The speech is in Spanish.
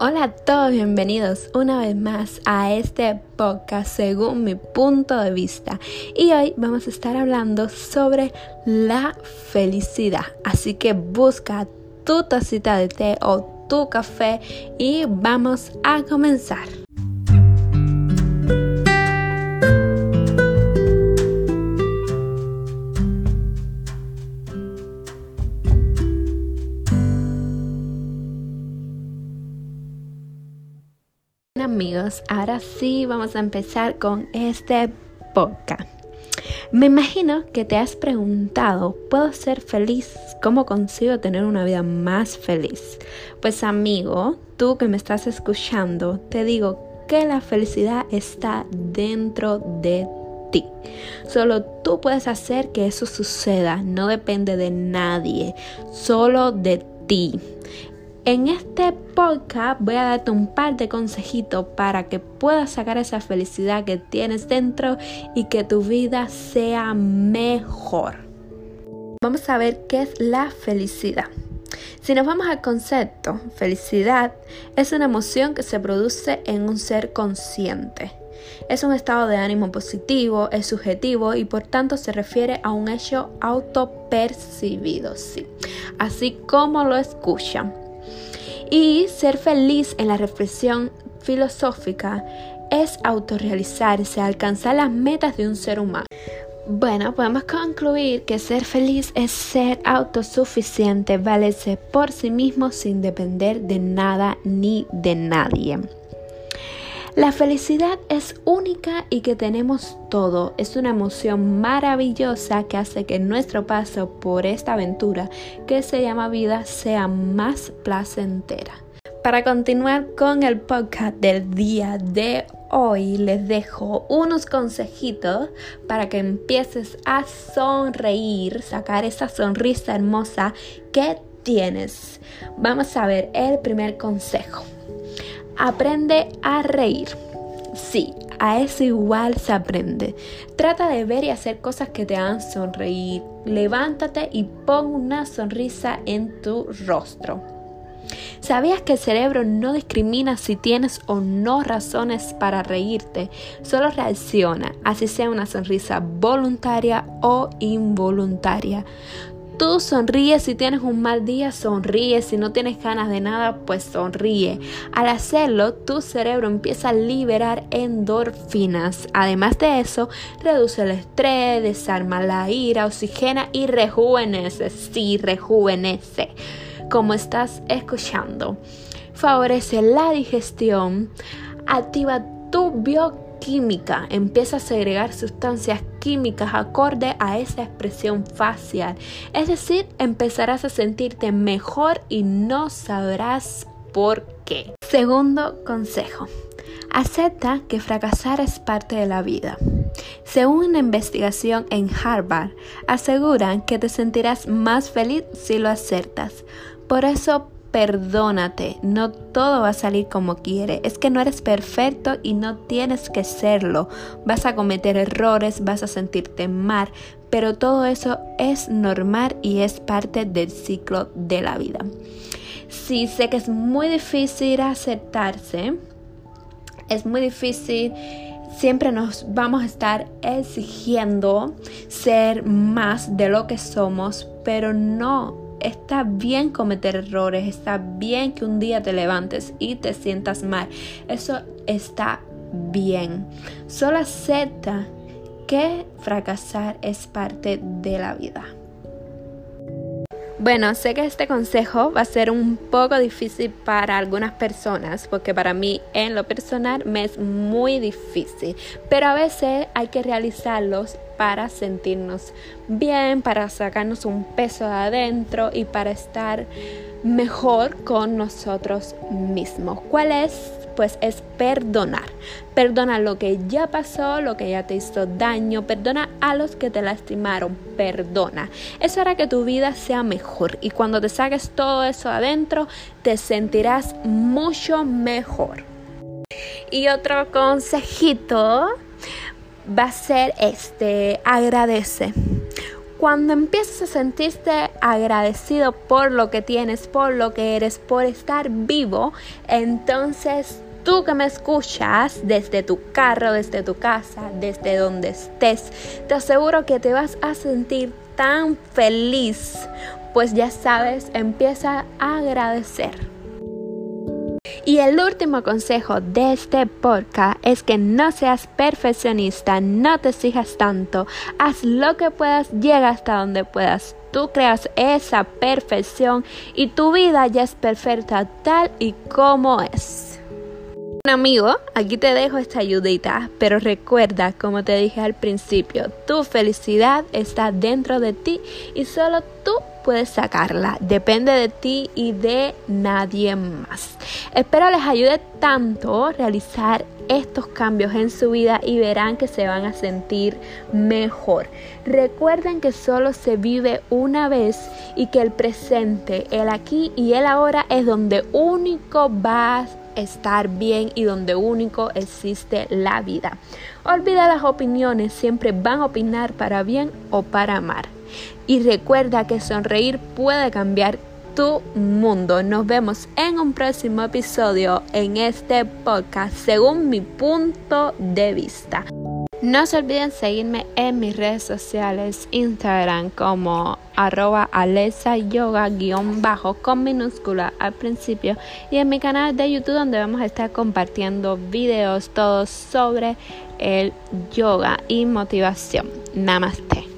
Hola a todos, bienvenidos una vez más a este podcast según mi punto de vista. Y hoy vamos a estar hablando sobre la felicidad. Así que busca tu tacita de té o tu café y vamos a comenzar. Amigos, ahora sí vamos a empezar con este podcast. Me imagino que te has preguntado, ¿puedo ser feliz? ¿Cómo consigo tener una vida más feliz? Pues amigo, tú que me estás escuchando, te digo que la felicidad está dentro de ti. Solo tú puedes hacer que eso suceda, no depende de nadie, solo de ti. En este podcast voy a darte un par de consejitos para que puedas sacar esa felicidad que tienes dentro y que tu vida sea mejor. Vamos a ver qué es la felicidad. Si nos vamos al concepto, felicidad es una emoción que se produce en un ser consciente. Es un estado de ánimo positivo, es subjetivo y por tanto se refiere a un hecho autopercibido, sí. Así como lo escuchan. Y ser feliz en la reflexión filosófica es autorrealizarse, alcanzar las metas de un ser humano. Bueno, podemos concluir que ser feliz es ser autosuficiente, valerse por sí mismo sin depender de nada ni de nadie. La felicidad es única y que tenemos todo. Es una emoción maravillosa que hace que nuestro paso por esta aventura que se llama vida sea más placentera. Para continuar con el podcast del día de hoy les dejo unos consejitos para que empieces a sonreír, sacar esa sonrisa hermosa que tienes. Vamos a ver el primer consejo. Aprende a reír. Sí, a eso igual se aprende. Trata de ver y hacer cosas que te hagan sonreír. Levántate y pon una sonrisa en tu rostro. ¿Sabías que el cerebro no discrimina si tienes o no razones para reírte? Solo reacciona, así sea una sonrisa voluntaria o involuntaria. Tú sonríes si tienes un mal día, sonríe. Si no tienes ganas de nada, pues sonríe. Al hacerlo, tu cerebro empieza a liberar endorfinas. Además de eso, reduce el estrés, desarma la ira, oxigena y rejuvenece. Sí, rejuvenece. Como estás escuchando. Favorece la digestión. Activa tu bioquímica química, empieza a segregar sustancias químicas acorde a esa expresión facial. Es decir, empezarás a sentirte mejor y no sabrás por qué. Segundo consejo. Acepta que fracasar es parte de la vida. Según una investigación en Harvard, aseguran que te sentirás más feliz si lo aceptas. Por eso perdónate, no todo va a salir como quiere. Es que no eres perfecto y no tienes que serlo. Vas a cometer errores, vas a sentirte mal, pero todo eso es normal y es parte del ciclo de la vida. Sí, sé que es muy difícil aceptarse, es muy difícil siempre nos vamos a estar exigiendo ser más de lo que somos, pero no Está bien cometer errores, está bien que un día te levantes y te sientas mal. Eso está bien. Solo acepta que fracasar es parte de la vida. Bueno, sé que este consejo va a ser un poco difícil para algunas personas, porque para mí en lo personal me es muy difícil, pero a veces hay que realizarlos para sentirnos bien, para sacarnos un peso de adentro y para estar mejor con nosotros mismos. ¿Cuál es? Pues es perdonar. Perdona lo que ya pasó, lo que ya te hizo daño. Perdona a los que te lastimaron. Perdona. Eso hará que tu vida sea mejor. Y cuando te saques todo eso adentro, te sentirás mucho mejor. Y otro consejito va a ser este, agradece. Cuando empieces a sentirte agradecido por lo que tienes, por lo que eres, por estar vivo, entonces tú que me escuchas desde tu carro, desde tu casa, desde donde estés, te aseguro que te vas a sentir tan feliz, pues ya sabes, empieza a agradecer. Y el último consejo de este podcast es que no seas perfeccionista, no te exijas tanto, haz lo que puedas, llega hasta donde puedas. Tú creas esa perfección y tu vida ya es perfecta tal y como es amigo, aquí te dejo esta ayudita, pero recuerda, como te dije al principio, tu felicidad está dentro de ti y solo tú puedes sacarla. Depende de ti y de nadie más. Espero les ayude tanto realizar estos cambios en su vida y verán que se van a sentir mejor. Recuerden que solo se vive una vez y que el presente, el aquí y el ahora es donde único vas estar bien y donde único existe la vida. Olvida las opiniones, siempre van a opinar para bien o para amar. Y recuerda que sonreír puede cambiar tu mundo. Nos vemos en un próximo episodio en este podcast según mi punto de vista. No se olviden seguirme en mis redes sociales, Instagram como arroba Alesa Yoga guion bajo con minúscula al principio y en mi canal de YouTube donde vamos a estar compartiendo videos todos sobre el yoga y motivación. Namaste.